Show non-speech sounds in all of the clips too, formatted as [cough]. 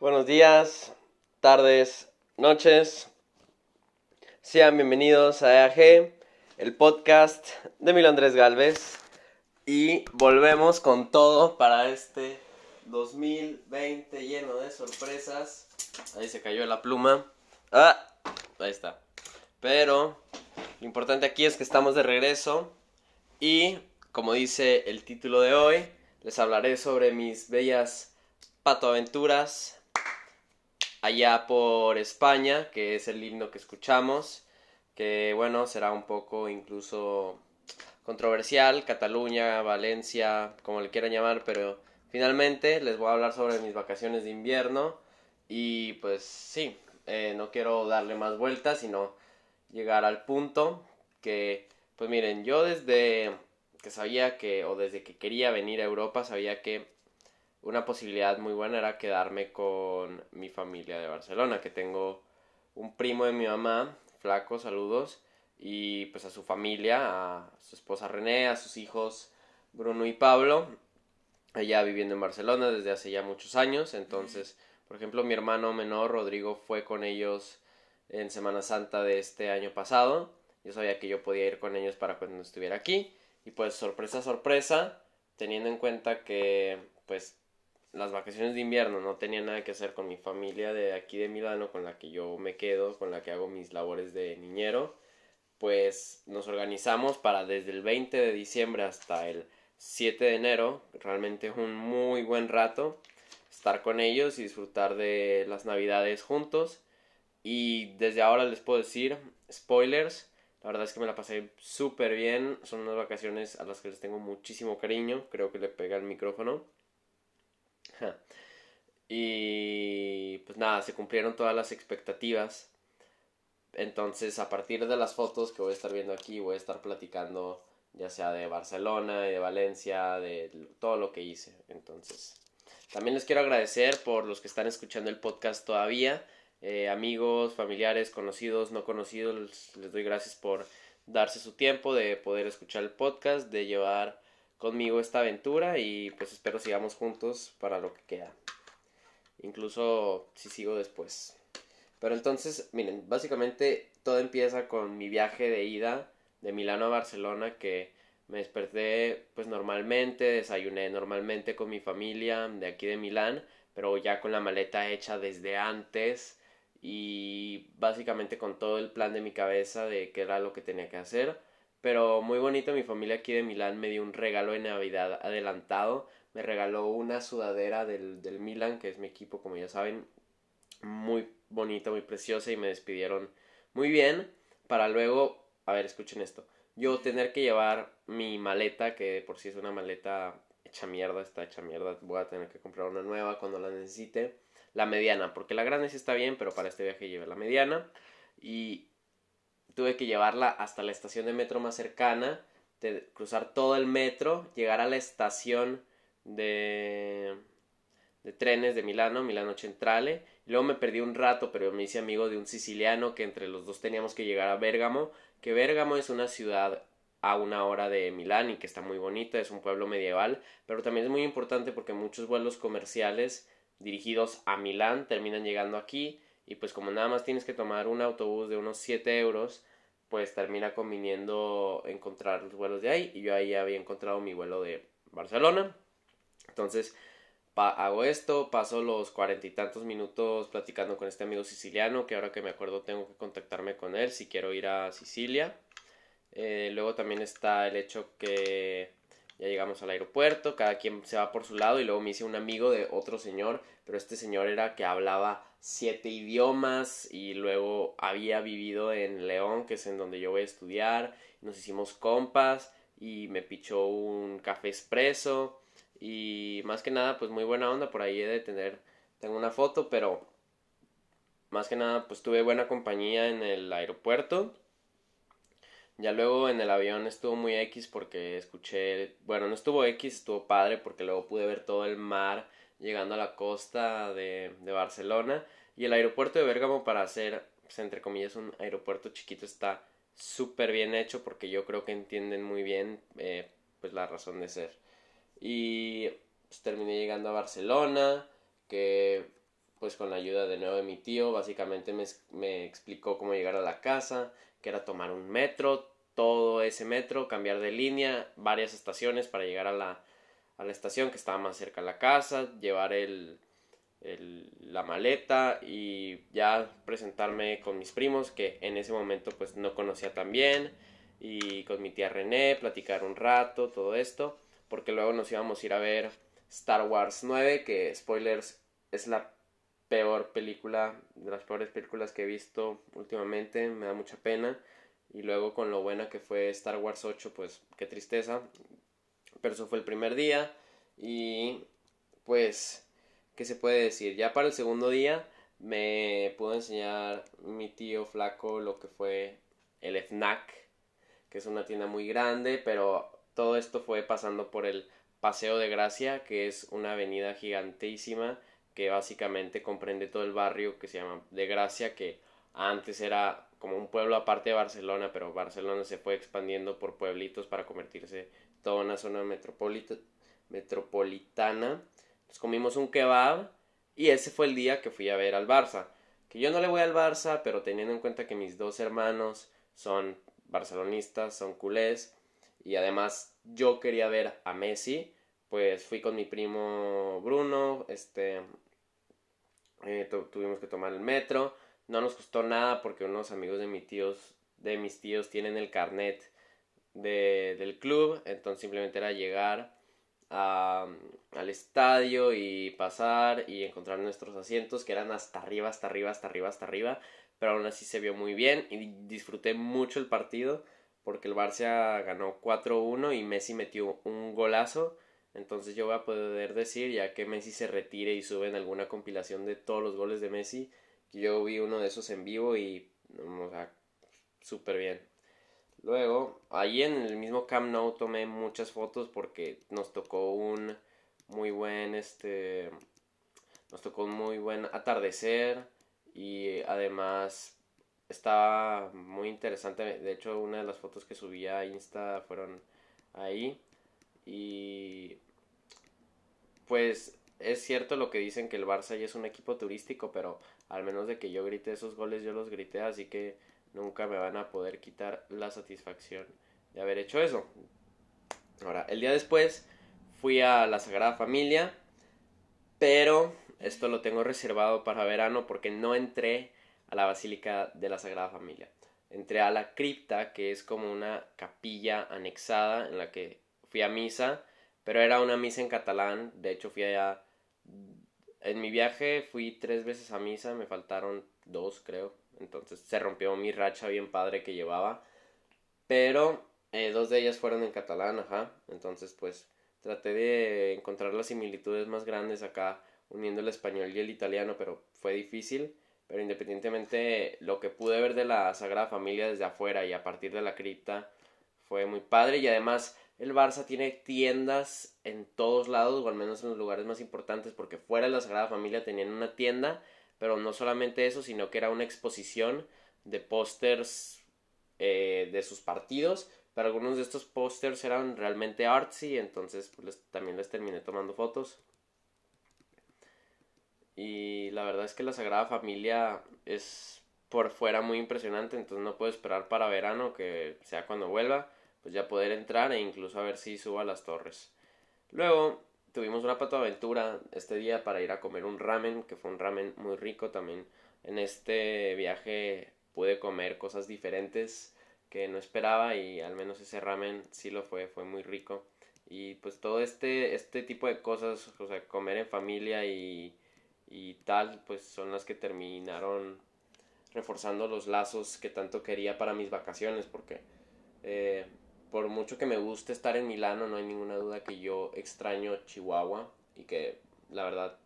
Buenos días, tardes, noches. Sean bienvenidos a EAG, el podcast de Milo Andrés Galvez. Y volvemos con todo para este 2020 lleno de sorpresas. Ahí se cayó la pluma. Ah, ahí está. Pero lo importante aquí es que estamos de regreso. Y como dice el título de hoy, les hablaré sobre mis bellas patoaventuras allá por España, que es el himno que escuchamos, que bueno, será un poco incluso controversial, Cataluña, Valencia, como le quieran llamar, pero finalmente les voy a hablar sobre mis vacaciones de invierno y pues sí, eh, no quiero darle más vueltas, sino llegar al punto que, pues miren, yo desde que sabía que, o desde que quería venir a Europa, sabía que una posibilidad muy buena era quedarme con mi familia de Barcelona, que tengo un primo de mi mamá, flaco, saludos, y pues a su familia, a su esposa René, a sus hijos Bruno y Pablo, allá viviendo en Barcelona desde hace ya muchos años, entonces, por ejemplo, mi hermano menor, Rodrigo, fue con ellos en Semana Santa de este año pasado, yo sabía que yo podía ir con ellos para cuando estuviera aquí, y pues sorpresa, sorpresa, teniendo en cuenta que pues las vacaciones de invierno no tenía nada que hacer con mi familia de aquí de Milano, con la que yo me quedo, con la que hago mis labores de niñero, pues nos organizamos para desde el 20 de diciembre hasta el 7 de enero, realmente un muy buen rato, estar con ellos y disfrutar de las navidades juntos. Y desde ahora les puedo decir, spoilers, la verdad es que me la pasé súper bien, son unas vacaciones a las que les tengo muchísimo cariño, creo que le pega el micrófono. Y pues nada, se cumplieron todas las expectativas. Entonces, a partir de las fotos que voy a estar viendo aquí, voy a estar platicando ya sea de Barcelona de Valencia, de todo lo que hice. Entonces, también les quiero agradecer por los que están escuchando el podcast todavía. Eh, amigos, familiares, conocidos, no conocidos, les doy gracias por darse su tiempo de poder escuchar el podcast, de llevar conmigo esta aventura y pues espero sigamos juntos para lo que queda. Incluso si sigo después. Pero entonces, miren, básicamente todo empieza con mi viaje de ida de Milano a Barcelona que me desperté pues normalmente, desayuné normalmente con mi familia de aquí de Milán, pero ya con la maleta hecha desde antes y básicamente con todo el plan de mi cabeza de qué era lo que tenía que hacer pero muy bonito, mi familia aquí de Milán me dio un regalo de Navidad adelantado. Me regaló una sudadera del, del Milan, que es mi equipo, como ya saben. Muy bonita, muy preciosa y me despidieron muy bien. Para luego, a ver, escuchen esto. Yo tener que llevar mi maleta, que por si es una maleta hecha mierda, está hecha mierda. Voy a tener que comprar una nueva cuando la necesite. La mediana, porque la grande sí está bien, pero para este viaje llevé la mediana. Y tuve que llevarla hasta la estación de metro más cercana, de cruzar todo el metro, llegar a la estación de, de trenes de Milano, Milano Centrale. Luego me perdí un rato, pero me hice amigo de un siciliano que entre los dos teníamos que llegar a Bérgamo, que Bérgamo es una ciudad a una hora de Milán y que está muy bonita, es un pueblo medieval, pero también es muy importante porque muchos vuelos comerciales dirigidos a Milán terminan llegando aquí y pues como nada más tienes que tomar un autobús de unos 7 euros, pues termina conviniendo encontrar los vuelos de ahí y yo ahí había encontrado mi vuelo de Barcelona. Entonces hago esto, paso los cuarenta y tantos minutos platicando con este amigo siciliano que ahora que me acuerdo tengo que contactarme con él si quiero ir a Sicilia. Eh, luego también está el hecho que ya llegamos al aeropuerto, cada quien se va por su lado y luego me hice un amigo de otro señor, pero este señor era que hablaba siete idiomas y luego había vivido en León, que es en donde yo voy a estudiar, nos hicimos compas y me pichó un café expreso y más que nada pues muy buena onda, por ahí he de tener, tengo una foto, pero más que nada pues tuve buena compañía en el aeropuerto. Ya luego en el avión estuvo muy X porque escuché, bueno, no estuvo X, estuvo padre porque luego pude ver todo el mar llegando a la costa de, de Barcelona. Y el aeropuerto de Bérgamo, para hacer, pues, entre comillas, un aeropuerto chiquito, está súper bien hecho porque yo creo que entienden muy bien eh, pues la razón de ser. Y pues, terminé llegando a Barcelona, que pues con la ayuda de nuevo de mi tío, básicamente me, me explicó cómo llegar a la casa, que era tomar un metro, todo ese metro, cambiar de línea, varias estaciones para llegar a la, a la estación que estaba más cerca de la casa, llevar el, el, la maleta y ya presentarme con mis primos que en ese momento pues no conocía tan bien y con mi tía René platicar un rato, todo esto, porque luego nos íbamos a ir a ver Star Wars 9, que spoilers es la peor película, de las peores películas que he visto últimamente, me da mucha pena. Y luego con lo buena que fue Star Wars 8, pues qué tristeza. Pero eso fue el primer día y pues, ¿qué se puede decir? Ya para el segundo día me pudo enseñar mi tío flaco lo que fue el FNAC, que es una tienda muy grande, pero todo esto fue pasando por el Paseo de Gracia, que es una avenida gigantísima que básicamente comprende todo el barrio que se llama de Gracia, que antes era como un pueblo aparte de Barcelona, pero Barcelona se fue expandiendo por pueblitos para convertirse toda una zona metropolitana. Nos comimos un kebab y ese fue el día que fui a ver al Barça. Que yo no le voy al Barça, pero teniendo en cuenta que mis dos hermanos son barcelonistas, son culés, y además yo quería ver a Messi, pues fui con mi primo Bruno, este, eh, tuvimos que tomar el metro, no nos costó nada porque unos amigos de mis tíos, de mis tíos tienen el carnet de, del club, entonces simplemente era llegar al estadio y pasar y encontrar nuestros asientos que eran hasta arriba, hasta arriba, hasta arriba, hasta arriba, pero aún así se vio muy bien y disfruté mucho el partido porque el Barça ganó 4-1 y Messi metió un golazo. Entonces yo voy a poder decir, ya que Messi se retire y sube en alguna compilación de todos los goles de Messi, yo vi uno de esos en vivo y, o sea, súper bien. Luego, ahí en el mismo Camp Nou tomé muchas fotos porque nos tocó un muy buen, este, nos tocó un muy buen atardecer y además estaba muy interesante. De hecho, una de las fotos que subí a Insta fueron ahí. Y pues es cierto lo que dicen que el Barça ya es un equipo turístico, pero al menos de que yo grite esos goles, yo los grité, así que nunca me van a poder quitar la satisfacción de haber hecho eso. Ahora, el día después fui a la Sagrada Familia, pero esto lo tengo reservado para verano porque no entré a la Basílica de la Sagrada Familia. Entré a la cripta, que es como una capilla anexada en la que fui a misa, pero era una misa en catalán, de hecho fui allá, en mi viaje fui tres veces a misa, me faltaron dos creo, entonces se rompió mi racha bien padre que llevaba, pero eh, dos de ellas fueron en catalán, ajá, entonces pues traté de encontrar las similitudes más grandes acá uniendo el español y el italiano, pero fue difícil. Pero independientemente lo que pude ver de la Sagrada Familia desde afuera y a partir de la cripta fue muy padre. Y además el Barça tiene tiendas en todos lados, o al menos en los lugares más importantes, porque fuera de la Sagrada Familia tenían una tienda, pero no solamente eso, sino que era una exposición de pósters eh, de sus partidos, pero algunos de estos pósters eran realmente artsy, entonces pues, también les terminé tomando fotos. Y la verdad es que la Sagrada Familia es por fuera muy impresionante, entonces no puedo esperar para verano, que sea cuando vuelva pues ya poder entrar e incluso a ver si subo a las torres. Luego tuvimos una aventura este día para ir a comer un ramen, que fue un ramen muy rico también. En este viaje pude comer cosas diferentes que no esperaba y al menos ese ramen sí lo fue, fue muy rico. Y pues todo este, este tipo de cosas, o sea, comer en familia y, y tal, pues son las que terminaron reforzando los lazos que tanto quería para mis vacaciones, porque eh, por mucho que me guste estar en Milano, no hay ninguna duda que yo extraño Chihuahua y que la verdad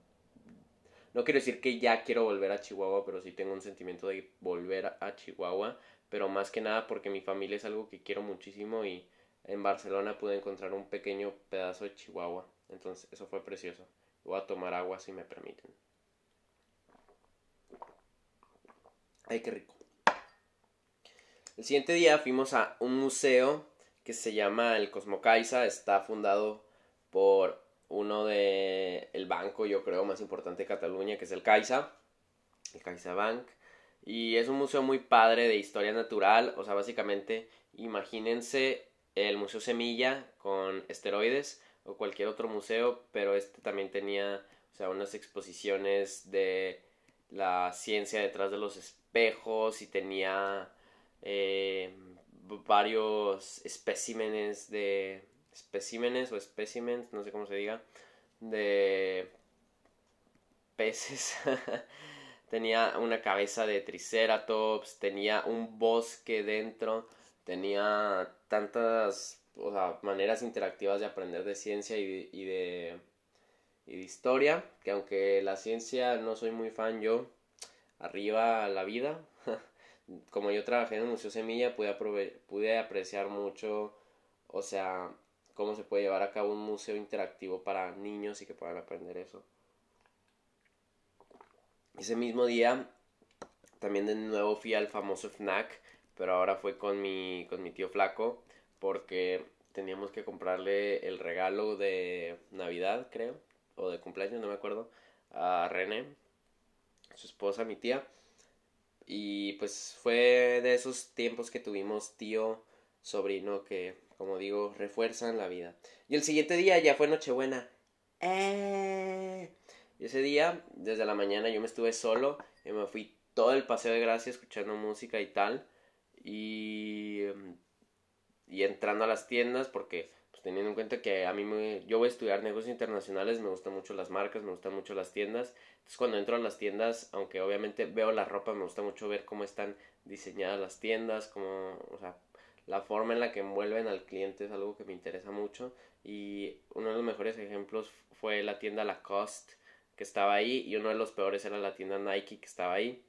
no quiero decir que ya quiero volver a Chihuahua, pero sí tengo un sentimiento de volver a Chihuahua, pero más que nada porque mi familia es algo que quiero muchísimo y en Barcelona pude encontrar un pequeño pedazo de Chihuahua, entonces eso fue precioso. Voy a tomar agua si me permiten. Ay, qué rico. El siguiente día fuimos a un museo que se llama el Cosmocaisa, está fundado por uno de el banco, yo creo, más importante de Cataluña, que es el Caixa, el Caixa Bank. Y es un museo muy padre de historia natural, o sea, básicamente imagínense el Museo Semilla con esteroides o cualquier otro museo, pero este también tenía, o sea, unas exposiciones de la ciencia detrás de los espejos y tenía eh, varios especímenes de especímenes o especímenes, no sé cómo se diga, de peces. [laughs] tenía una cabeza de triceratops, tenía un bosque dentro, tenía tantas maneras interactivas de aprender de ciencia y, y, de, y de historia, que aunque la ciencia no soy muy fan yo, arriba la vida, como yo trabajé en el Museo Semilla, pude, pude apreciar mucho, o sea, cómo se puede llevar a cabo un museo interactivo para niños y que puedan aprender eso. Ese mismo día también de nuevo fui al famoso FNAC, pero ahora fue con mi, con mi tío flaco porque teníamos que comprarle el regalo de Navidad, creo, o de cumpleaños, no me acuerdo, a René, su esposa, mi tía. Y pues fue de esos tiempos que tuvimos tío, sobrino, que como digo, refuerzan la vida. Y el siguiente día ya fue Nochebuena. Eh. Y ese día, desde la mañana, yo me estuve solo y me fui todo el paseo de gracia escuchando música y tal. Y, y entrando a las tiendas, porque teniendo en cuenta que a mí me, yo voy a estudiar negocios internacionales, me gustan mucho las marcas, me gustan mucho las tiendas. Entonces cuando entro a las tiendas, aunque obviamente veo la ropa, me gusta mucho ver cómo están diseñadas las tiendas, como, o sea, la forma en la que envuelven al cliente es algo que me interesa mucho y uno de los mejores ejemplos fue la tienda Lacoste que estaba ahí y uno de los peores era la tienda Nike que estaba ahí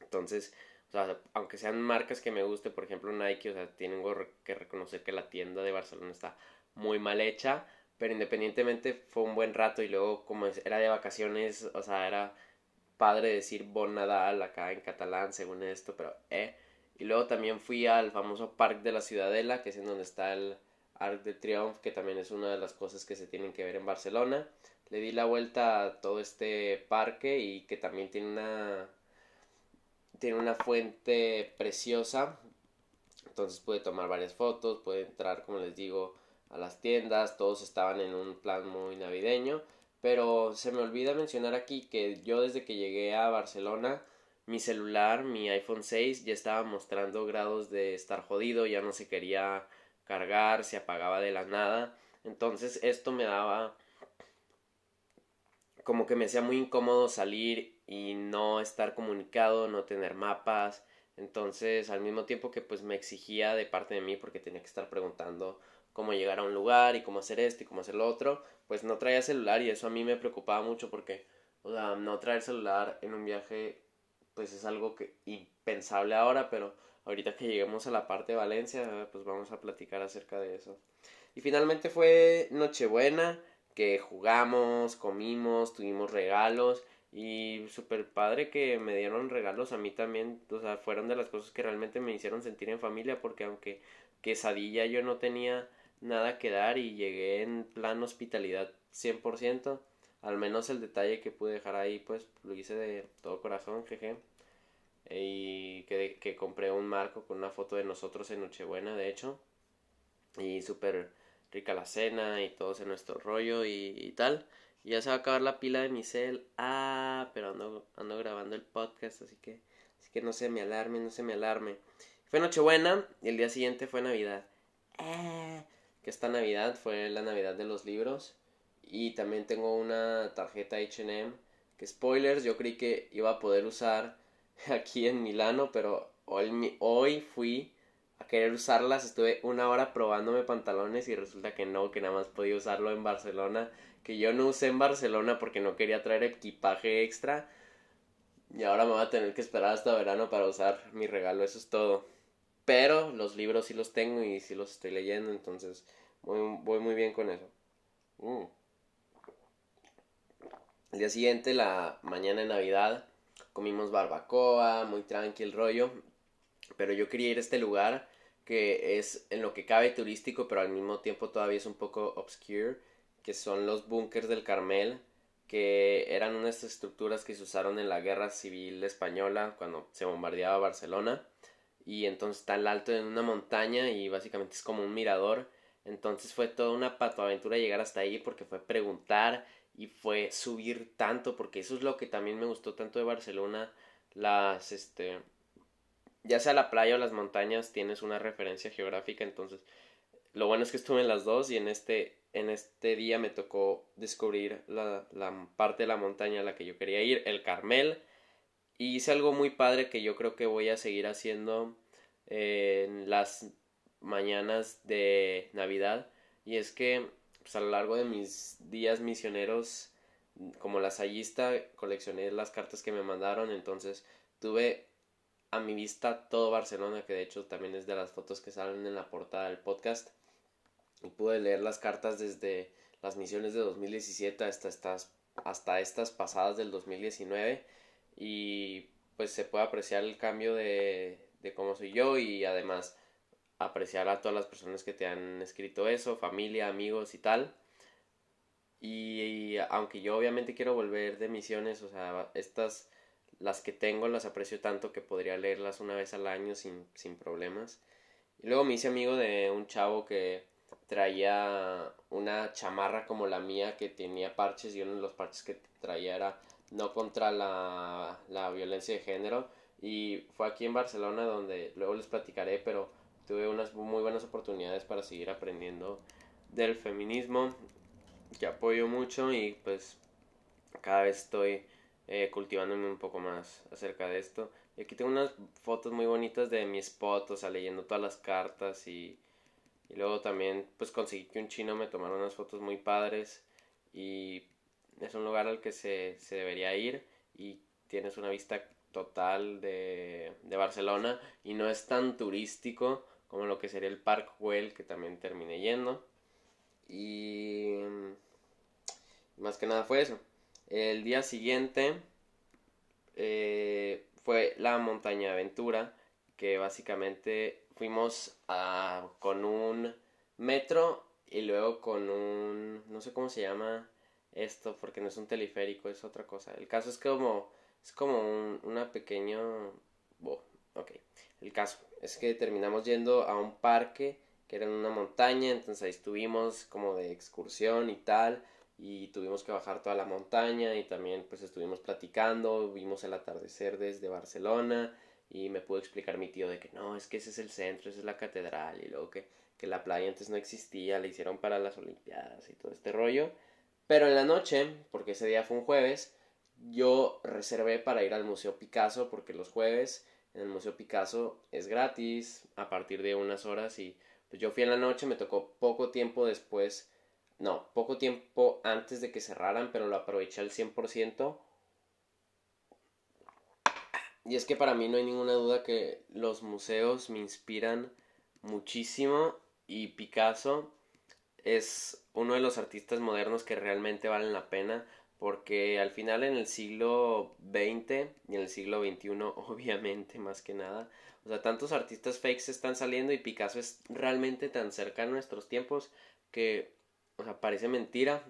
entonces o sea, aunque sean marcas que me guste por ejemplo Nike o sea tengo que reconocer que la tienda de Barcelona está muy mal hecha pero independientemente fue un buen rato y luego como era de vacaciones o sea era padre decir Bon Nadal acá en catalán según esto pero eh y luego también fui al famoso Parque de la Ciudadela, que es en donde está el Arc de Triomphe, que también es una de las cosas que se tienen que ver en Barcelona. Le di la vuelta a todo este parque y que también tiene una tiene una fuente preciosa. Entonces pude tomar varias fotos, pude entrar, como les digo, a las tiendas. Todos estaban en un plan muy navideño. Pero se me olvida mencionar aquí que yo desde que llegué a Barcelona mi celular, mi iPhone 6, ya estaba mostrando grados de estar jodido, ya no se quería cargar, se apagaba de la nada. Entonces esto me daba como que me hacía muy incómodo salir y no estar comunicado, no tener mapas. Entonces, al mismo tiempo que pues me exigía de parte de mí porque tenía que estar preguntando cómo llegar a un lugar y cómo hacer esto y cómo hacer lo otro, pues no traía celular y eso a mí me preocupaba mucho porque, o sea, no traer celular en un viaje pues es algo que impensable ahora, pero ahorita que lleguemos a la parte de Valencia, pues vamos a platicar acerca de eso. Y finalmente fue Nochebuena, que jugamos, comimos, tuvimos regalos y súper padre que me dieron regalos a mí también, o sea, fueron de las cosas que realmente me hicieron sentir en familia, porque aunque quesadilla yo no tenía nada que dar y llegué en plan hospitalidad 100%, al menos el detalle que pude dejar ahí, pues lo hice de todo corazón, jeje. Y que, que compré un marco con una foto de nosotros en Nochebuena, de hecho. Y súper rica la cena y todos en nuestro rollo y, tal. Ya se va a acabar la pila de mi cel. Ah, pero ando, ando grabando el podcast, así que, así que no se me alarme, no se me alarme. Fue Nochebuena y el día siguiente fue Navidad. Eh, que esta Navidad fue la Navidad de los libros. Y también tengo una tarjeta HM. Que spoilers, yo creí que iba a poder usar [laughs] aquí en Milano, pero hoy, hoy fui a querer usarlas. Estuve una hora probándome pantalones y resulta que no, que nada más podía usarlo en Barcelona. Que yo no usé en Barcelona porque no quería traer equipaje extra. Y ahora me voy a tener que esperar hasta verano para usar mi regalo, eso es todo. Pero los libros sí los tengo y sí los estoy leyendo, entonces voy, muy bien con eso. Mm. El día siguiente, la mañana de Navidad, comimos barbacoa, muy tranquilo rollo. Pero yo quería ir a este lugar que es en lo que cabe turístico, pero al mismo tiempo todavía es un poco obscure, que son los búnkers del Carmel, que eran unas estructuras que se usaron en la guerra civil española cuando se bombardeaba Barcelona. Y entonces está al alto en una montaña y básicamente es como un mirador. Entonces fue toda una patoaventura llegar hasta ahí porque fue preguntar y fue subir tanto porque eso es lo que también me gustó tanto de Barcelona las este ya sea la playa o las montañas tienes una referencia geográfica entonces lo bueno es que estuve en las dos y en este en este día me tocó descubrir la, la parte de la montaña a la que yo quería ir el Carmel. Y hice algo muy padre que yo creo que voy a seguir haciendo en las mañanas de Navidad y es que pues, a lo largo de mis días misioneros como lasallista coleccioné las cartas que me mandaron entonces tuve a mi vista todo Barcelona que de hecho también es de las fotos que salen en la portada del podcast y pude leer las cartas desde las misiones de 2017 hasta estas hasta estas pasadas del 2019 y pues se puede apreciar el cambio de, de cómo soy yo y además apreciar a todas las personas que te han escrito eso, familia, amigos y tal. Y, aunque yo obviamente quiero volver de misiones, o sea, estas, las que tengo las aprecio tanto que podría leerlas una vez al año sin, sin problemas. Y luego me hice amigo de un chavo que traía una chamarra como la mía que tenía parches y uno de los parches que traía era no contra la, la violencia de género y fue aquí en Barcelona donde luego les platicaré pero tuve unas muy buenas oportunidades para seguir aprendiendo del feminismo que apoyo mucho y pues cada vez estoy eh, cultivándome un poco más acerca de esto. Y aquí tengo unas fotos muy bonitas de mi spot, o sea, leyendo todas las cartas y, y luego también pues conseguí que un chino me tomara unas fotos muy padres y es un lugar al que se, se debería ir y tienes una vista total de, de Barcelona y no es tan turístico como lo que sería el Park Güell que también terminé yendo. Y más que nada fue eso. El día siguiente eh, fue la montaña aventura, que básicamente fuimos a, con un metro y luego con un, no sé cómo se llama esto, porque no es un teleférico, es otra cosa. El caso es como, es como un, una pequeño, ok, el caso es que terminamos yendo a un parque que era en una montaña, entonces ahí estuvimos como de excursión y tal, y tuvimos que bajar toda la montaña y también pues estuvimos platicando, vimos el atardecer desde Barcelona y me pudo explicar mi tío de que no, es que ese es el centro, esa es la catedral y luego que, que la playa antes no existía, la hicieron para las Olimpiadas y todo este rollo. Pero en la noche, porque ese día fue un jueves, yo reservé para ir al Museo Picasso porque los jueves en el Museo Picasso es gratis a partir de unas horas y pues yo fui en la noche, me tocó poco tiempo después, no, poco tiempo antes de que cerraran, pero lo aproveché al 100%. Y es que para mí no hay ninguna duda que los museos me inspiran muchísimo y Picasso es uno de los artistas modernos que realmente valen la pena porque al final en el siglo XX y en el siglo XXI, [laughs] obviamente, más que nada, o sea, tantos artistas fakes están saliendo y Picasso es realmente tan cerca a nuestros tiempos que, o sea, parece mentira.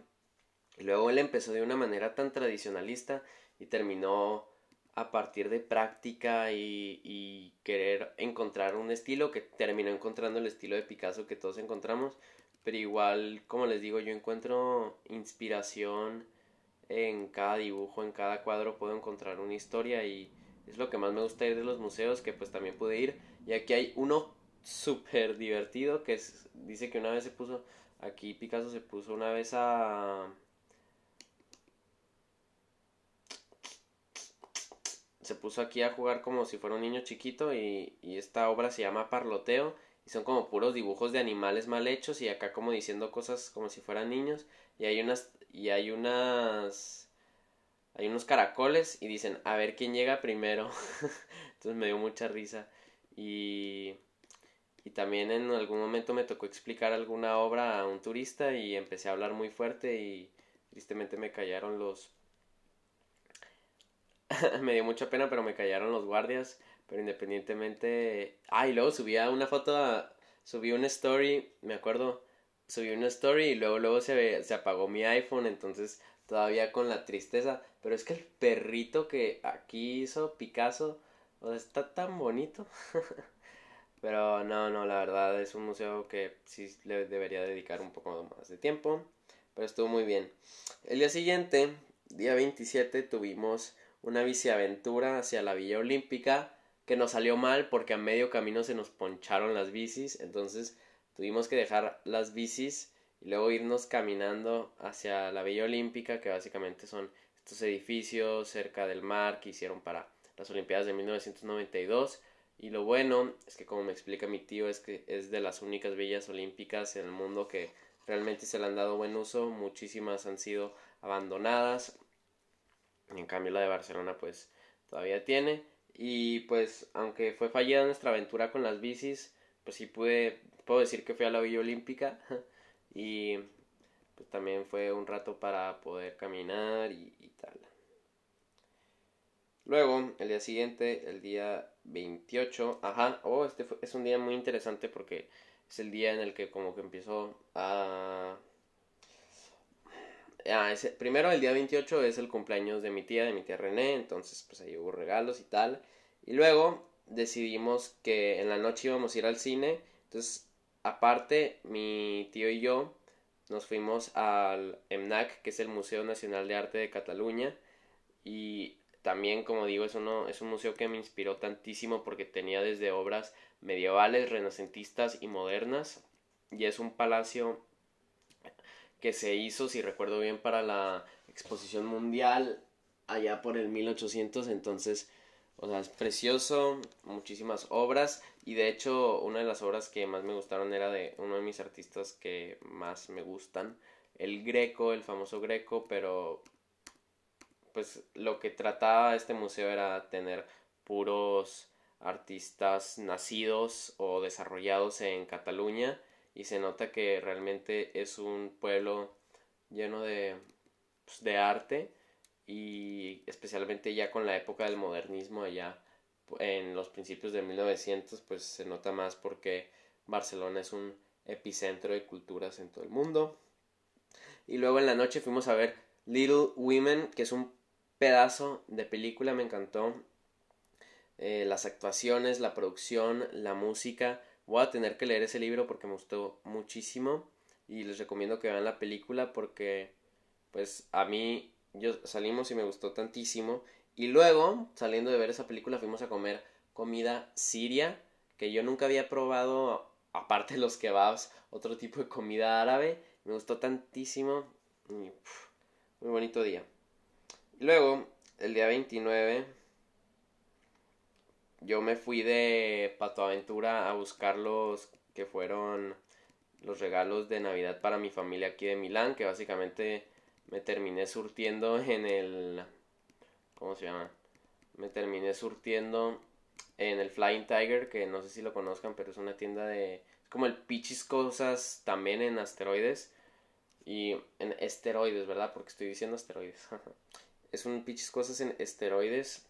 Y luego él empezó de una manera tan tradicionalista y terminó a partir de práctica y, querer encontrar un estilo que terminó encontrando el estilo de Picasso que todos encontramos. Pero igual, como les digo, yo encuentro inspiración en cada dibujo, en cada cuadro puedo encontrar una historia y es lo que más me gusta ir de los museos que pues también pude ir y aquí hay uno súper divertido que dice que una vez se puso aquí Picasso se puso una vez a se puso aquí a jugar como si fuera un niño chiquito y, esta obra se llama Parloteo y son como puros dibujos de animales mal hechos y acá como diciendo cosas como si fueran niños y hay unas y hay unas hay unos caracoles y dicen a ver quién llega primero [laughs] entonces me dio mucha risa y y también en algún momento me tocó explicar alguna obra a un turista y empecé a hablar muy fuerte y tristemente me callaron los [laughs] me dio mucha pena pero me callaron los guardias pero independientemente ah y luego subía una foto subí una story me acuerdo subí una story y luego, luego se, se apagó mi iPhone, entonces todavía con la tristeza. Pero es que el perrito que aquí hizo Picasso, o sea, está tan bonito. [laughs] Pero no, no, la verdad es un museo que sí le debería dedicar un poco más de tiempo. Pero estuvo muy bien. El día siguiente, día 27, tuvimos una biciaventura hacia la Villa Olímpica que nos salió mal porque a medio camino se nos poncharon las bicis. Entonces tuvimos que dejar las bicis y luego irnos caminando hacia la Villa Olímpica, que básicamente son estos edificios cerca del mar que hicieron para las Olimpiadas de 1992. Y lo bueno es que como me explica mi tío es que es de las únicas villas olímpicas en el mundo que realmente se le han dado buen uso, muchísimas han sido abandonadas. Y en cambio la de Barcelona pues todavía tiene. Y pues aunque fue fallida nuestra aventura con las bicis, pues sí pude, puedo decir que fui a la Villa Olímpica [laughs] y pues también fue un rato para poder caminar y, tal. Luego, el día siguiente, el día 28, ajá, oh, este es un día muy interesante porque es el día en el que como que empiezo a... Ah, primero el día 28 es el cumpleaños de mi tía, de mi tía René, entonces pues ahí hubo regalos y tal. Y luego decidimos que en la noche íbamos a ir al cine, entonces aparte mi tío y yo nos fuimos al EMNAC, que es el Museo Nacional de Arte de Cataluña, y también, como digo, es, uno, es un museo que me inspiró tantísimo porque tenía desde obras medievales, renacentistas y modernas, y es un palacio que se hizo, si recuerdo bien, para la exposición mundial allá por el 1800, entonces, o sea, es precioso, muchísimas obras, y de hecho, una de las obras que más me gustaron era de uno de mis artistas que más me gustan, el Greco, el famoso Greco, pero pues lo que trataba este museo era tener puros artistas nacidos o desarrollados en Cataluña y se nota que realmente es un pueblo lleno de, pues, de arte y especialmente ya con la época del modernismo allá en los principios de 1900 pues se nota más porque Barcelona es un epicentro de culturas en todo el mundo. Y luego en la noche fuimos a ver Little Women, que es un pedazo de película, me encantó. Eh, las actuaciones, la producción, la música. Voy a tener que leer ese libro porque me gustó muchísimo y les recomiendo que vean la película porque pues a mí yo salimos y me gustó tantísimo y luego, saliendo de ver esa película, fuimos a comer comida siria, que yo nunca había probado, aparte de los kebabs, otro tipo de comida árabe. Me gustó tantísimo. muy bonito día. Luego, el día 29, yo me fui de Pato Aventura a buscar los que fueron los regalos de Navidad para mi familia aquí de Milán, que básicamente me terminé surtiendo en el ¿cómo se llama? Me terminé surtiendo en el Flying Tiger, que no sé si lo conozcan, pero es una tienda de... Es como el Pichis Cosas también en asteroides. Y en esteroides, ¿verdad? Porque estoy diciendo asteroides. [laughs] es un Pichis Cosas en esteroides.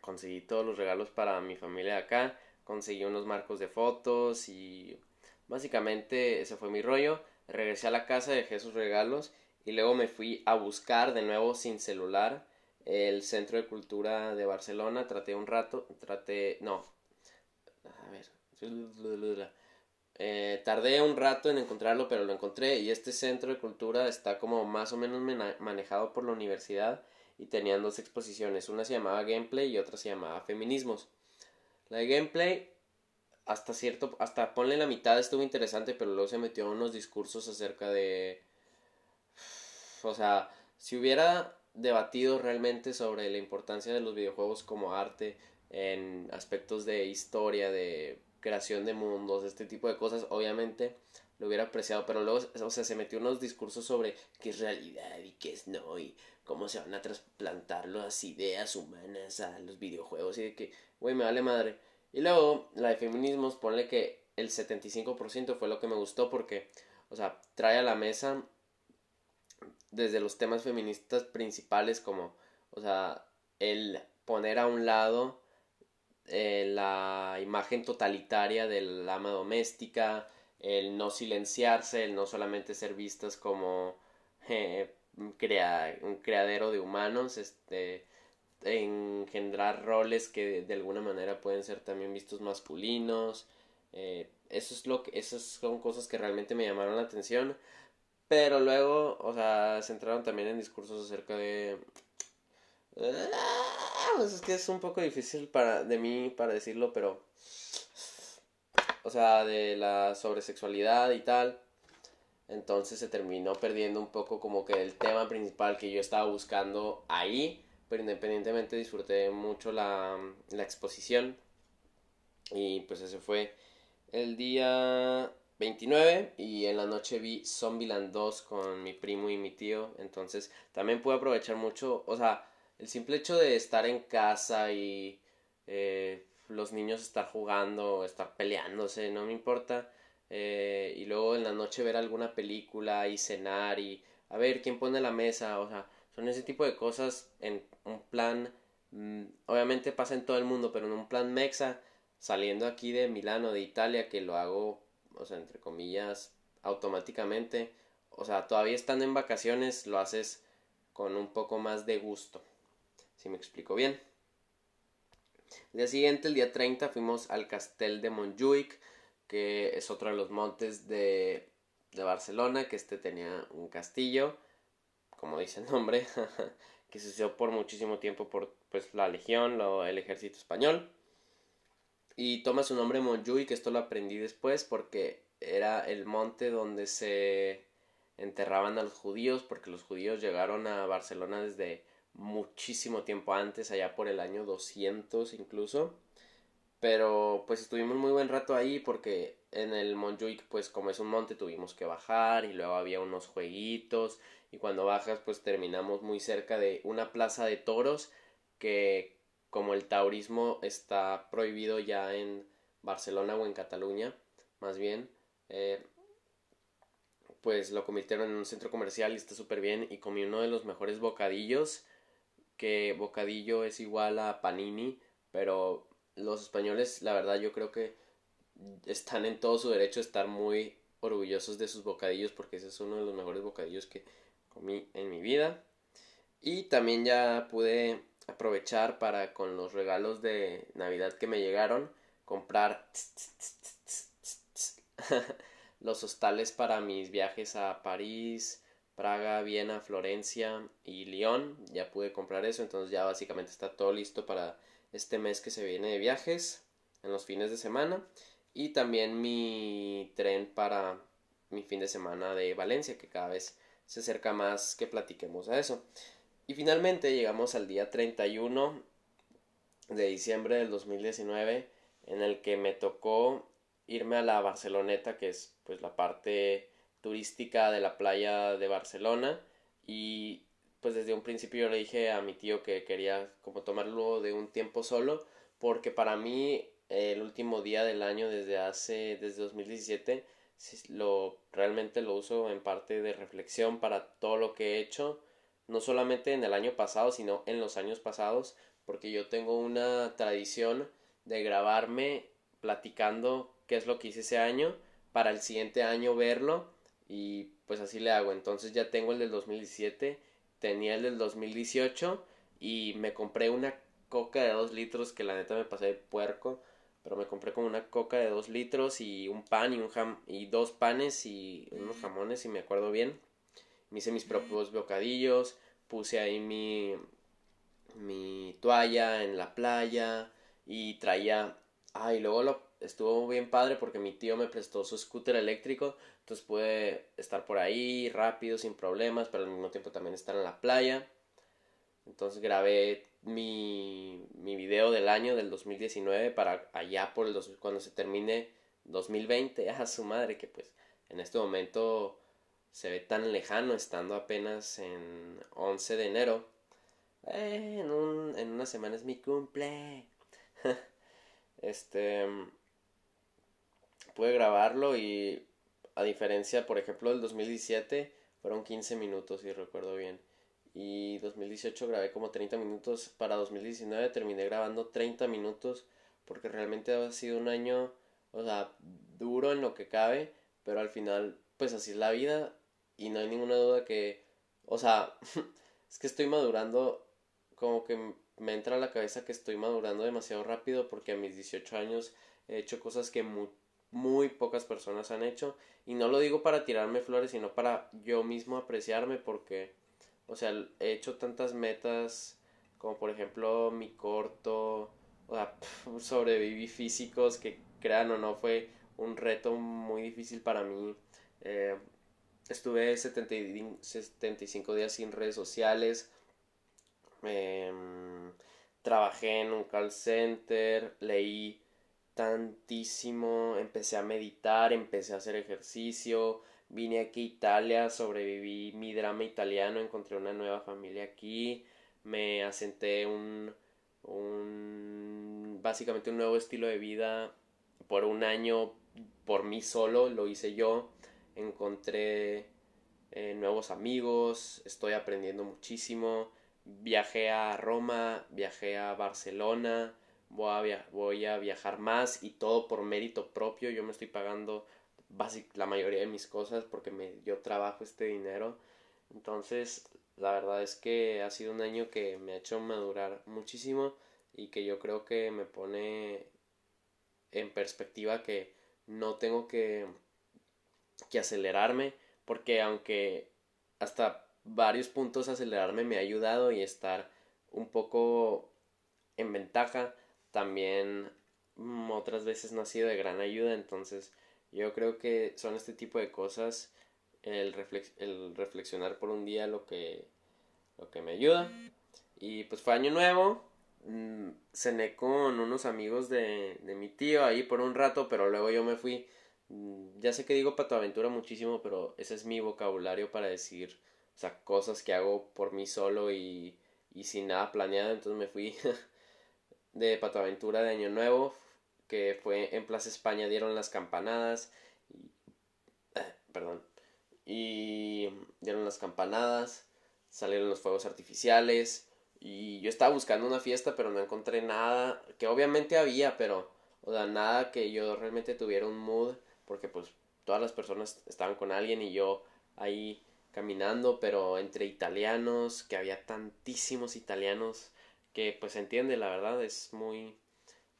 Conseguí todos los regalos para mi familia de acá. Conseguí unos marcos de fotos y básicamente ese fue mi rollo. Regresé a la casa, dejé esos regalos y luego me fui a buscar de nuevo sin celular el Centro de Cultura de Barcelona, traté un rato, traté, no, a ver, eh, tardé un rato en encontrarlo, pero lo encontré y este Centro de Cultura está como más o menos manejado por la universidad y tenían dos exposiciones, una se llamaba Gameplay y otra se llamaba Feminismos. La de Gameplay hasta cierto, hasta ponle la mitad estuvo interesante, pero luego se metió unos discursos acerca de, o sea, si hubiera debatido realmente sobre la importancia de los videojuegos como arte en aspectos de historia, de creación de mundos, este tipo de cosas, obviamente lo hubiera apreciado, pero luego, o sea, se metió unos discursos sobre qué es realidad y qué es no, y cómo se van a trasplantar las ideas humanas a los videojuegos, y de que, güey, me vale madre. Y luego, la de feminismos, ponle que el 75% fue lo que me gustó porque, o sea, trae a la mesa desde los temas feministas principales como, o sea, el poner a un lado eh, la imagen totalitaria del ama doméstica, el no silenciarse, el no solamente ser vistas como eh, un, creadero de humanos, este, engendrar roles que de, alguna manera pueden ser también vistos masculinos. Eh, eso es lo que, esas son cosas que realmente me llamaron la atención. Pero luego, o sea, se entraron también en discursos acerca de. Ah, pues es que es un poco difícil para, de mí para decirlo, pero. O sea, de la sobresexualidad y tal. Entonces se terminó perdiendo un poco como que el tema principal que yo estaba buscando ahí pero independientemente disfruté mucho la, la exposición y pues ese fue el día 29 y en la noche vi Zombieland 2 con mi primo y mi tío, entonces también pude aprovechar mucho, o sea, el simple hecho de estar en casa y eh, los niños estar jugando, estar peleándose, no me importa, eh, y luego en la noche ver alguna película y cenar y a ver quién pone la mesa, o sea, son ese tipo de cosas en un plan, mm, obviamente pasa en todo el mundo, pero en un plan mexa, saliendo aquí de Milano, de Italia, que lo hago, o sea, entre comillas, automáticamente, o sea, todavía estando en vacaciones, lo haces con un poco más de gusto, si me explico bien. El día siguiente, el día 30, fuimos al Castel de Montjuic, que es otro de los montes de, Barcelona, que este tenía un castillo como dice el nombre, [laughs] que se por muchísimo tiempo por pues, la Legión, el ejército español. Y toma su nombre Montjuic, esto lo aprendí después porque era el monte donde se enterraban a los judíos, porque los judíos llegaron a Barcelona desde muchísimo tiempo antes, allá por el año 200 incluso. Pero pues estuvimos muy buen rato ahí porque en el Montjuic pues como es un monte tuvimos que bajar y luego había unos jueguitos y cuando bajas pues terminamos muy cerca de una plaza de toros que como el taurismo está prohibido ya en Barcelona o en Cataluña más bien eh, pues lo convirtieron en un centro comercial y está súper bien y comí uno de los mejores bocadillos que bocadillo es igual a panini pero los españoles la verdad yo creo que están en todo su derecho de estar muy orgullosos de sus bocadillos porque ese es uno de los mejores bocadillos que comí en mi vida. Y también ya pude aprovechar para con los regalos de Navidad que me llegaron comprar [laughs] los hostales para mis viajes a París, Praga, Viena, Florencia y Lyon. Ya pude comprar eso, entonces ya básicamente está todo listo para este mes que se viene de viajes en los fines de semana y también mi tren para mi fin de semana de Valencia que cada vez se acerca más que platiquemos a eso. Y finalmente llegamos al día 31 de diciembre del 2019 en el que me tocó irme a la Barceloneta, que es pues la parte turística de la playa de Barcelona y pues desde un principio yo le dije a mi tío que quería como tomarlo de un tiempo solo porque para mí el último día del año desde hace desde 2017 lo realmente lo uso en parte de reflexión para todo lo que he hecho, no solamente en el año pasado, sino en los años pasados, porque yo tengo una tradición de grabarme platicando qué es lo que hice ese año para el siguiente año verlo y pues así le hago. Entonces ya tengo el del 2017, tenía el del 2018 y me compré una coca de 2 litros que la neta me pasé de puerco pero me compré como una coca de dos litros y un pan y un jam y dos panes y unos jamones si me acuerdo bien. Me hice mis propios bocadillos puse ahí mi mi toalla en la playa y traía ah y luego lo estuvo bien padre porque mi tío me prestó su scooter eléctrico entonces pude estar por ahí rápido sin problemas pero al mismo tiempo también estar en la playa entonces grabé mi, mi video del año del 2019 para allá por el dos, cuando se termine 2020, [laughs] a su madre que pues en este momento se ve tan lejano estando apenas en 11 de enero. Eh, en, un, en una semana es mi cumple. [laughs] este pude grabarlo y a diferencia por ejemplo del 2017 fueron 15 minutos si recuerdo bien. Y 2018 grabé como 30 minutos, para 2019 terminé grabando 30 minutos porque realmente ha sido un año, o sea, duro en lo que cabe, pero al final, pues así es la vida y no hay ninguna duda que, o sea, [laughs] es que estoy madurando, como que me entra a la cabeza que estoy madurando demasiado rápido porque a mis 18 años he hecho cosas que muy pocas personas han hecho y no lo digo para tirarme flores, sino para yo mismo apreciarme porque, o sea, he hecho tantas metas como por ejemplo mi corto, o sea, [laughs] sobreviví físicos que crean o no fue un reto muy difícil para mí. Eh, estuve 75 días sin redes sociales. Em, trabajé en un call center, leí tantísimo, empecé a meditar, empecé a hacer ejercicio, vine aquí a Italia, sobreviví mi drama italiano, encontré una nueva familia aquí, me asenté un, un básicamente un nuevo estilo de vida por un año por mí solo, lo hice yo, encontré eh, nuevos amigos, estoy aprendiendo muchísimo, viajé a Roma, viajé a Barcelona, voy a, voy a viajar más y todo por mérito propio, yo me estoy pagando la mayoría de mis cosas porque me, yo trabajo este dinero, entonces la verdad es que ha sido un año que me ha hecho madurar muchísimo y que yo creo que me pone en perspectiva que no tengo que, que acelerarme porque aunque hasta varios puntos acelerarme me ha ayudado y estar un poco en ventaja también mm, otras veces no ha sido de gran ayuda entonces yo creo que son este tipo de cosas el, el reflexionar por un día lo que, lo que me ayuda. Y pues fue año nuevo, mm, cené con unos amigos de, de mi tío ahí por un rato, pero luego yo me fui. Mm, ya sé que digo aventura muchísimo, pero ese es mi vocabulario para decir, o sea, cosas que hago por mí solo y, y sin nada planeado. Entonces me fui [laughs] de aventura de Año Nuevo, que fue en Plaza España, dieron las campanadas. Y, [clears throat] perdón y dieron las campanadas, salieron los fuegos artificiales y yo estaba buscando una fiesta pero no encontré nada, que obviamente había, pero o sea, nada que yo realmente tuviera un mood porque pues todas las personas estaban con alguien y yo ahí caminando, pero entre italianos, que había tantísimos italianos que pues se entiende, la verdad es muy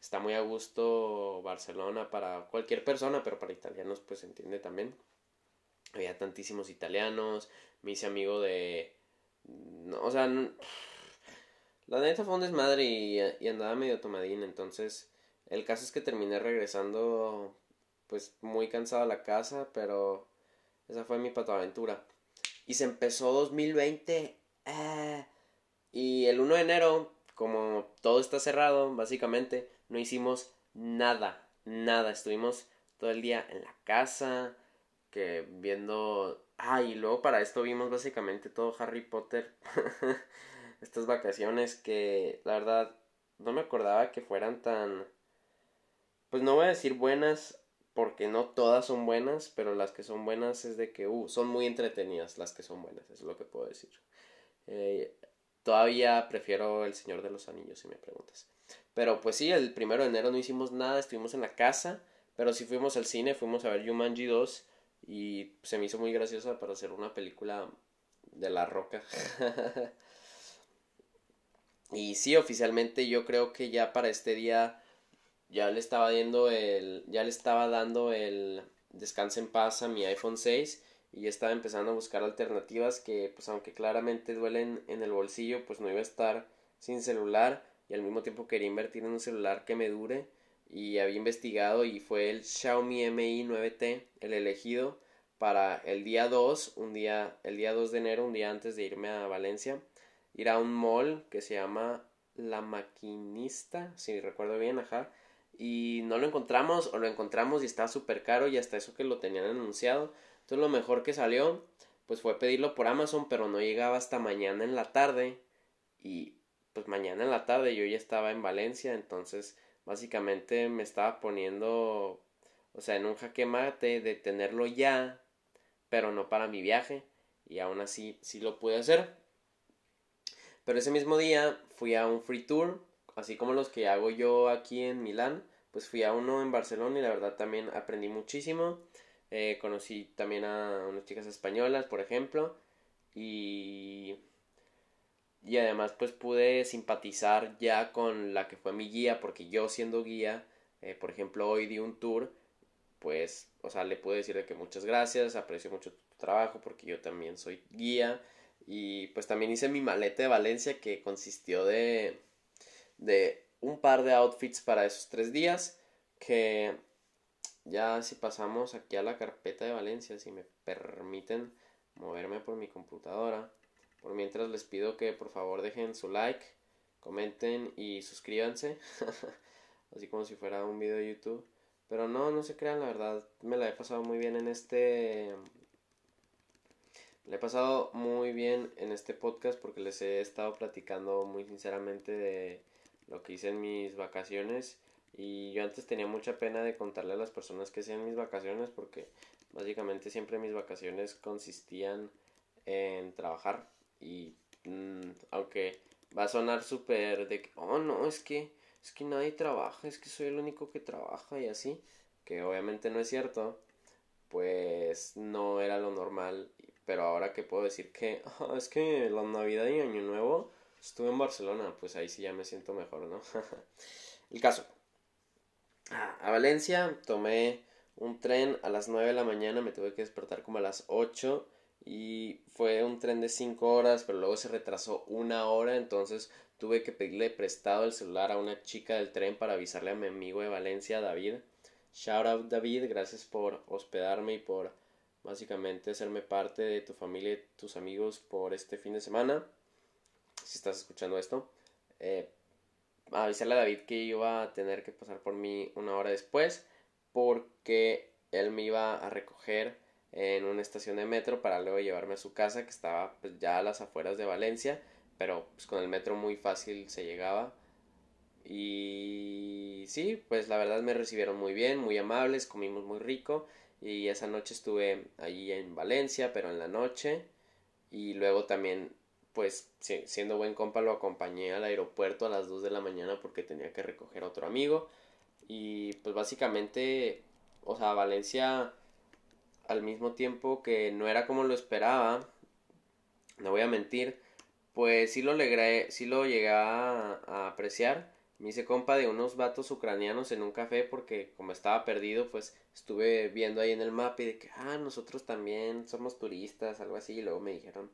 está muy a gusto Barcelona para cualquier persona, pero para italianos pues se entiende también había tantísimos italianos, me hice amigo de... No, o sea, la neta fue un desmadre y, y andaba medio tomadín, entonces el caso es que terminé regresando pues muy cansado a la casa, pero esa fue mi patoaventura. Y se empezó 2020 eh, y el 1 de enero, como todo está cerrado, básicamente, no hicimos nada, nada. Estuvimos todo el día en la casa, que viendo... Ah, y luego para esto vimos básicamente todo Harry Potter. [laughs] Estas vacaciones que la verdad no me acordaba que fueran tan... Pues no voy a decir buenas porque no todas son buenas, pero las que son buenas es de que uh, son muy entretenidas las que son buenas, es lo que puedo decir. Eh, todavía prefiero El Señor de los Anillos, si me preguntas. Pero pues sí, el primero de enero no hicimos nada, estuvimos en la casa, pero sí fuimos al cine, fuimos a ver Jumanji 2 y se me hizo muy graciosa para hacer una película de la roca. [laughs] y sí, oficialmente yo creo que ya para este día ya le estaba dando el ya le estaba dando el descanso en paz a mi iPhone 6 y estaba empezando a buscar alternativas que pues aunque claramente duelen en el bolsillo, pues no iba a estar sin celular y al mismo tiempo quería invertir en un celular que me dure y había investigado y fue el Xiaomi Mi 9T el elegido para el día 2, un día, el día 2 de enero, un día antes de irme a Valencia, ir a un mall que se llama La Maquinista, si recuerdo bien, ajá, y no lo encontramos o lo encontramos y estaba súper caro y hasta eso que lo tenían anunciado. Entonces lo mejor que salió pues fue pedirlo por Amazon, pero no llegaba hasta mañana en la tarde y pues mañana en la tarde yo ya estaba en Valencia, entonces básicamente me estaba poniendo, o sea, en un jaque mate de tenerlo ya, pero no para mi viaje, y aún así sí lo pude hacer. Pero ese mismo día fui a un free tour, así como los que hago yo aquí en Milán, pues fui a uno en Barcelona y la verdad también aprendí muchísimo. Eh, conocí también a unas chicas españolas, por ejemplo, y, y además pues pude simpatizar ya con la que fue mi guía, porque yo siendo guía, eh, por ejemplo, hoy di un tour, pues, o sea, le pude decir que muchas gracias, aprecio mucho tu trabajo, porque yo también soy guía, y pues también hice mi maleta de Valencia que consistió de, de un par de outfits para esos tres días, que ya si pasamos aquí a la carpeta de Valencia, si me permiten moverme por mi computadora. Por mientras les pido que por favor dejen su like, comenten y suscríbanse. [laughs] Así como si fuera un video de YouTube. Pero no, no se crean, la verdad, me la he pasado muy bien en este... Le he pasado muy bien en este podcast porque les he estado platicando muy sinceramente de lo que hice en mis vacaciones y yo antes tenía mucha pena de contarle a las personas que hacían mis vacaciones porque básicamente siempre mis vacaciones consistían en trabajar. Y mm, aunque va a sonar súper de que, oh no, es que, es que nadie trabaja, es que soy el único que trabaja y así, que obviamente no es cierto, pues no era lo normal. Pero ahora que puedo decir que, oh, es que la Navidad y Año Nuevo estuve en Barcelona, pues ahí sí ya me siento mejor, ¿no? [laughs] el caso a Valencia, tomé un tren a las 9 de la mañana, me tuve que despertar como a las 8 y fue un tren de 5 horas, pero luego se retrasó una hora, entonces tuve que pedirle prestado el celular a una chica del tren para avisarle a mi amigo de Valencia, David. Shout out David, gracias por hospedarme y por básicamente hacerme parte de tu familia y tus amigos por este fin de semana. Si estás escuchando esto. Eh, avisarle a David que iba a tener que pasar por mí una hora después porque él me iba a recoger en una estación de metro para luego llevarme a su casa que estaba pues, ya a las afueras de Valencia pero pues con el metro muy fácil se llegaba. Y sí pues la verdad me recibieron muy bien muy amables comimos muy rico y esa noche estuve allí en Valencia pero en la noche y luego también pues siendo buen compa lo acompañé al aeropuerto a las 2 de la mañana porque tenía que recoger a otro amigo. Y pues básicamente o sea Valencia al mismo tiempo que no era como lo esperaba no voy a mentir pues sí lo logré sí lo llegué a, apreciar. Me hice compa de unos vatos ucranianos en un café porque como estaba perdido pues estuve viendo ahí en el mapa y de que ah nosotros también somos turistas algo así y luego me dijeron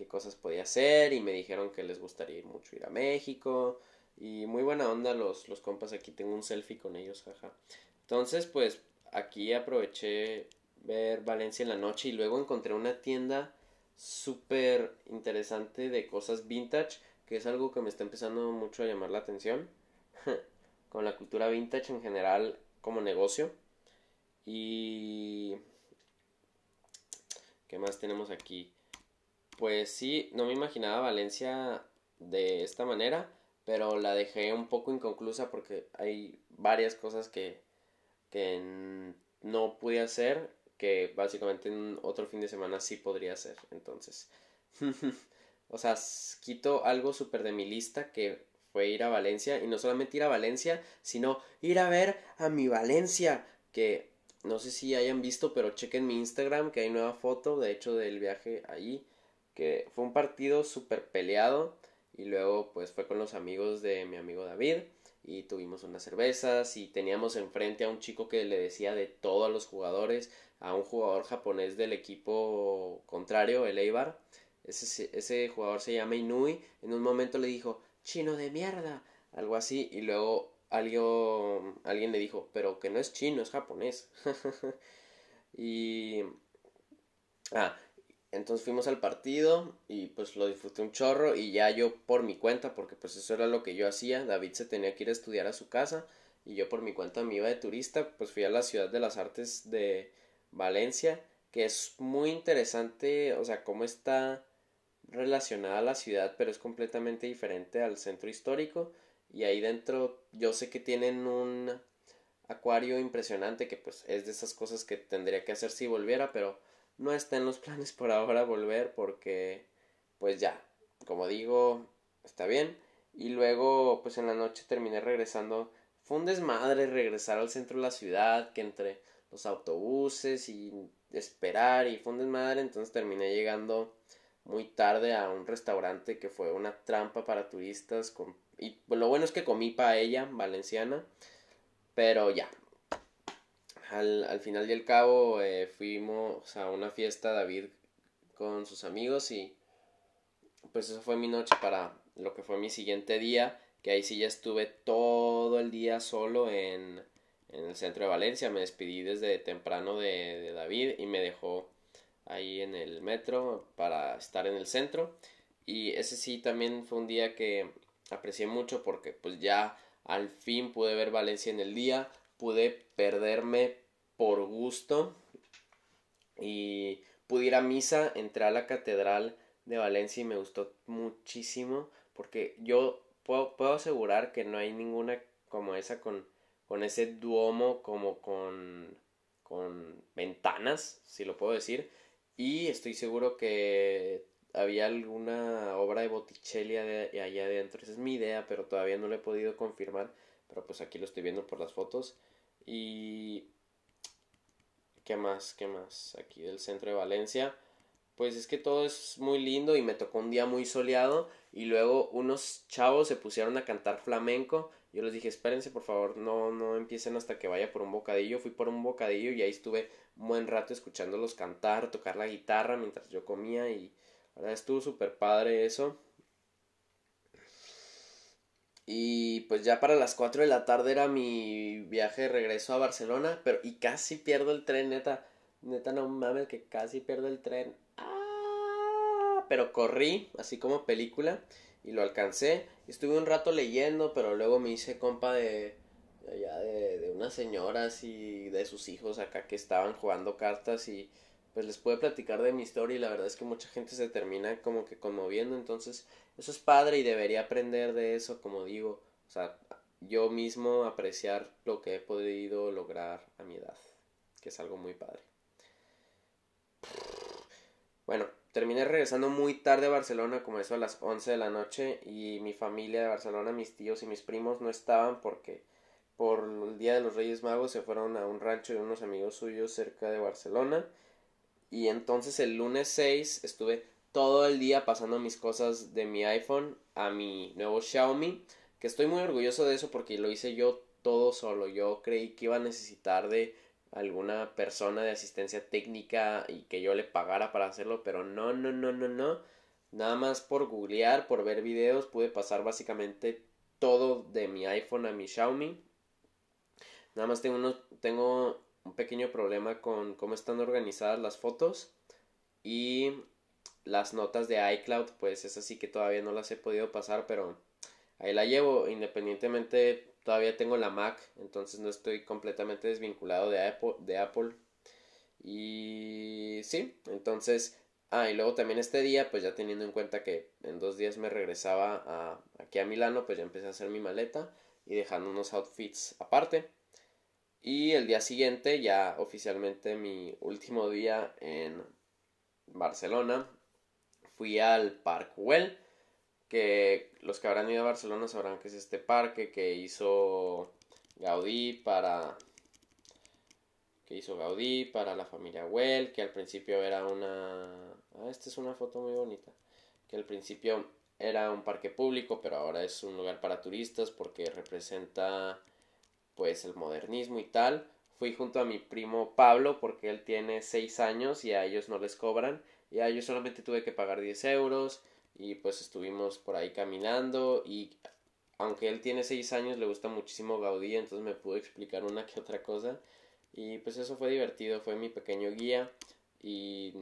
qué cosas podía hacer y me dijeron que les gustaría mucho ir a México y muy buena onda los, los compas aquí, tengo un selfie con ellos, jaja. Entonces pues aquí aproveché ver Valencia en la noche y luego encontré una tienda súper interesante de cosas vintage, que es algo que me está empezando mucho a llamar la atención, [laughs] con la cultura vintage en general como negocio. Y... ¿Qué más tenemos aquí? Pues sí, no me imaginaba Valencia de esta manera, pero la dejé un poco inconclusa porque hay varias cosas que, que no pude hacer que básicamente en otro fin de semana sí podría hacer. Entonces, [laughs] o sea, quito algo súper de mi lista que fue ir a Valencia y no solamente ir a Valencia, sino ir a ver a mi Valencia, que no sé si hayan visto, pero chequen mi Instagram que hay nueva foto, de hecho, del viaje ahí que fue un partido súper peleado y luego pues fue con los amigos de mi amigo David y tuvimos unas cervezas y teníamos enfrente a un chico que le decía de todo a los jugadores, a un jugador japonés del equipo contrario, el Eibar. Ese, ese jugador se llama Inui. En un momento le dijo, chino de mierda, algo así. Y luego alguien, alguien le dijo, pero que no es chino, es japonés. [laughs] y... Ah, entonces fuimos al partido y pues lo disfruté un chorro y ya yo por mi cuenta, porque pues eso era lo que yo hacía, David se tenía que ir a estudiar a su casa y yo por mi cuenta me iba de turista, pues fui a la ciudad de las artes de Valencia, que es muy interesante, o sea, cómo está relacionada la ciudad, pero es completamente diferente al centro histórico. Y ahí dentro yo sé que tienen un acuario impresionante que pues es de esas cosas que tendría que hacer si volviera, pero no está en los planes por ahora volver porque pues ya, como digo, está bien. Y luego pues en la noche terminé regresando. Fue un desmadre regresar al centro de la ciudad, que entre los autobuses y esperar y fue un desmadre, entonces terminé llegando muy tarde a un restaurante que fue una trampa para turistas con, y lo bueno es que comí paella valenciana, pero ya. Al, al final y al cabo eh, fuimos a una fiesta David con sus amigos y pues eso fue mi noche para lo que fue mi siguiente día, que ahí sí ya estuve todo el día solo en, en el centro de Valencia. Me despedí desde temprano de, David y me dejó ahí en el metro para estar en el centro. Y ese sí también fue un día que aprecié mucho porque pues ya al fin pude ver Valencia en el día, pude perderme por gusto y pude ir a misa, entré a la catedral de Valencia y me gustó muchísimo porque yo puedo, puedo asegurar que no hay ninguna como esa con con ese duomo como con, con ventanas, si lo puedo decir, y estoy seguro que había alguna obra de Botticelli allá adentro, esa es mi idea, pero todavía no lo he podido confirmar, pero pues aquí lo estoy viendo por las fotos y... ¿Qué más? ¿Qué más? Aquí del centro de Valencia. Pues es que todo es muy lindo y me tocó un día muy soleado y luego unos chavos se pusieron a cantar flamenco yo les dije, espérense por favor, no, no empiecen hasta que vaya por un bocadillo. Fui por un bocadillo y ahí estuve un buen rato escuchándolos cantar, tocar la guitarra mientras yo comía y la estuvo súper padre eso. Y pues ya para las 4 de la tarde era mi viaje de regreso a Barcelona, pero y casi pierdo el tren, neta. Neta, no mames que casi pierdo el tren. ¡Ah! Pero corrí, así como película y lo alcancé. Estuve un rato leyendo, pero luego me hice compa de, de, de, unas señoras y de sus hijos acá que estaban jugando cartas y pues les pude platicar de mi historia y la verdad es que mucha gente se termina como que conmoviendo, entonces eso es padre y debería aprender de eso, como digo, o sea, yo mismo apreciar lo que he podido lograr a mi edad, que es algo muy padre. Bueno, terminé regresando muy tarde a Barcelona, como eso a las 11 de la noche, y mi familia de Barcelona, mis tíos y mis primos no estaban porque por el Día de los Reyes Magos se fueron a un rancho de unos amigos suyos cerca de Barcelona. Y entonces el lunes 6 estuve todo el día pasando mis cosas de mi iPhone a mi nuevo Xiaomi, que estoy muy orgulloso de eso porque lo hice yo todo solo. Yo creí que iba a necesitar de alguna persona de asistencia técnica y que yo le pagara para hacerlo, pero no, no, no, no, no. Nada más por googlear, por ver videos, pude pasar básicamente todo de mi iPhone a mi Xiaomi. Nada más tengo, uno, tengo un pequeño problema con cómo están organizadas las fotos y las notas de iCloud, pues es así que todavía no las he podido pasar, pero ahí la llevo independientemente todavía tengo la Mac, entonces no estoy completamente desvinculado de Apple. De Apple. Y sí, entonces, ah, y luego también este día, pues ya teniendo en cuenta que en dos días me regresaba a, aquí a Milano, pues ya empecé a hacer mi maleta y dejando unos outfits aparte. Y el día siguiente, ya oficialmente mi último día en Barcelona, fui al Park Well que los que habrán ido a Barcelona sabrán que es este parque que hizo Gaudí para que hizo Gaudí para la familia Well, que al principio era una ah, esta es una foto muy bonita, que al principio era un parque público, pero ahora es un lugar para turistas porque representa pues el modernismo y tal. Fui junto a mi primo Pablo porque él tiene 6 años y a ellos no les cobran. Y a ellos solamente tuve que pagar 10 euros y pues estuvimos por ahí caminando. Y aunque él tiene seis años le gusta muchísimo Gaudí entonces me pudo explicar una que otra cosa. Y pues eso fue divertido fue mi pequeño guía. Y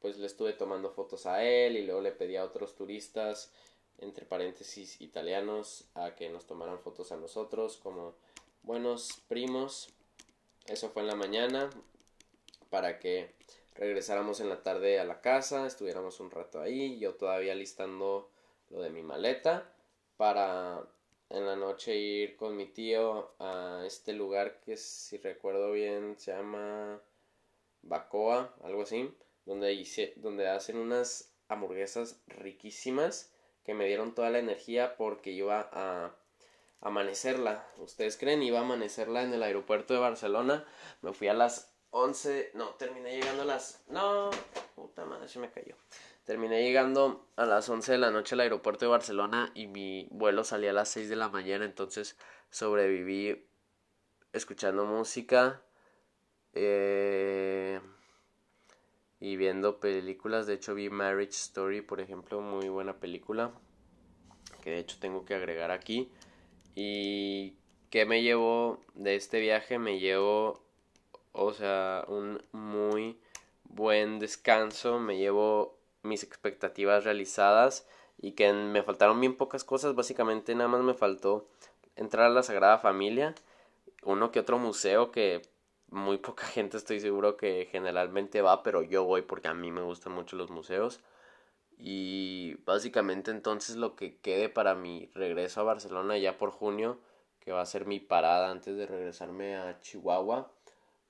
pues le estuve tomando fotos a él y luego le pedí a otros turistas entre paréntesis italianos a que nos tomaran fotos a nosotros como buenos primos eso fue en la mañana para que regresáramos en la tarde a la casa, estuviéramos un rato ahí, yo todavía listando lo de mi maleta para en la noche ir con mi tío a este lugar que si recuerdo bien se llama Bacoa, algo así, donde hice, donde hacen unas hamburguesas riquísimas que me dieron toda la energía porque iba a amanecerla. ¿Ustedes creen? Iba a amanecerla en el aeropuerto de Barcelona. Me fui a las 11, no, terminé llegando a las... No, puta madre, se me cayó. Terminé llegando a las 11 de la noche al aeropuerto de Barcelona y mi vuelo salía a las 6 de la mañana, entonces sobreviví escuchando música eh, y viendo películas. De hecho vi Marriage Story, por ejemplo, muy buena película, que de hecho tengo que agregar aquí. ¿Y qué me llevo de este viaje? Me llevo, o sea, un muy buen descanso, me llevo mis expectativas realizadas y que me faltaron bien pocas cosas, básicamente nada más me faltó entrar a la Sagrada Familia, uno que otro museo que muy poca [laughs] gente estoy seguro que generalmente va, pero yo voy porque a mí me gustan mucho los museos. Y básicamente entonces lo que quede para mi regreso a Barcelona ya por junio, que va a ser mi parada antes de regresarme a Chihuahua,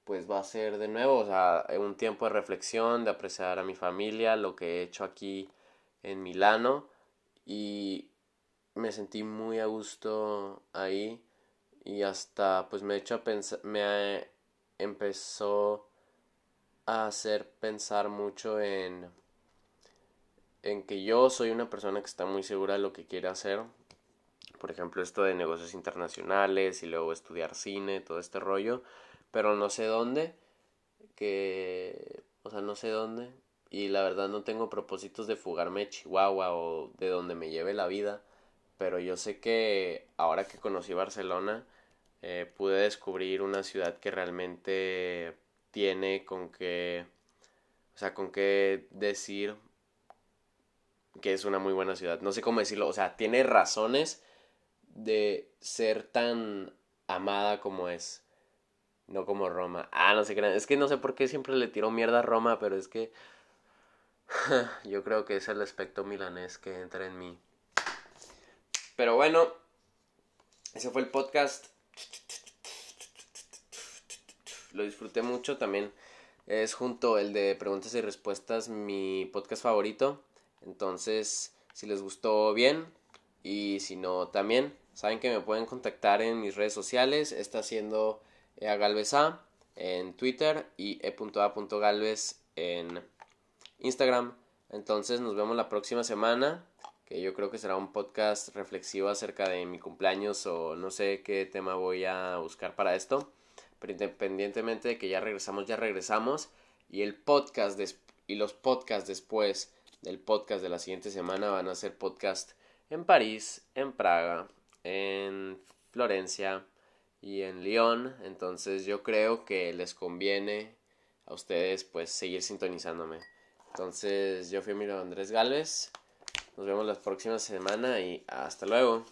pues va a ser de nuevo, o sea, un tiempo de reflexión, de apreciar a mi familia, lo que he hecho aquí en Milano y me sentí muy a gusto ahí y hasta pues me he hecho a pensar, me empezó a hacer pensar mucho en en que yo soy una persona que está muy segura de lo que quiere hacer. Por ejemplo, esto de negocios internacionales y luego estudiar cine, todo este rollo. Pero no sé dónde, que, o sea, no sé dónde, y la verdad no tengo propósitos de fugarme de Chihuahua o de donde me lleve la vida, pero yo sé que ahora que conocí Barcelona, eh, pude descubrir una ciudad que realmente tiene con qué, o sea, con qué decir que es una muy buena ciudad. No sé cómo decirlo, o sea, tiene razones de ser tan amada como es. No como Roma. Ah, no sé qué. Es que no sé por qué siempre le tiro mierda a Roma, pero es que. [laughs] Yo creo que es el aspecto milanés que entra en mí. Pero bueno, ese fue el podcast. Lo disfruté mucho también. Es junto el de preguntas y respuestas mi podcast favorito. Entonces, si les gustó bien y si no también, saben que me pueden contactar en mis redes sociales. Está haciendo a Galvez A en Twitter y e.a.galvez en Instagram. Entonces nos vemos la próxima semana, que yo creo que será un podcast reflexivo acerca de mi cumpleaños o no sé qué tema voy a buscar para esto. Pero independientemente de que ya regresamos, ya regresamos. Y el podcast y los podcasts después del podcast de la siguiente semana van a ser podcast en París, en Praga, en Florencia, y en Lyon. Entonces yo creo que les conviene a ustedes pues seguir sintonizándome. Entonces yo fui Miro Andrés Galvez. Nos vemos la próxima semana y hasta luego.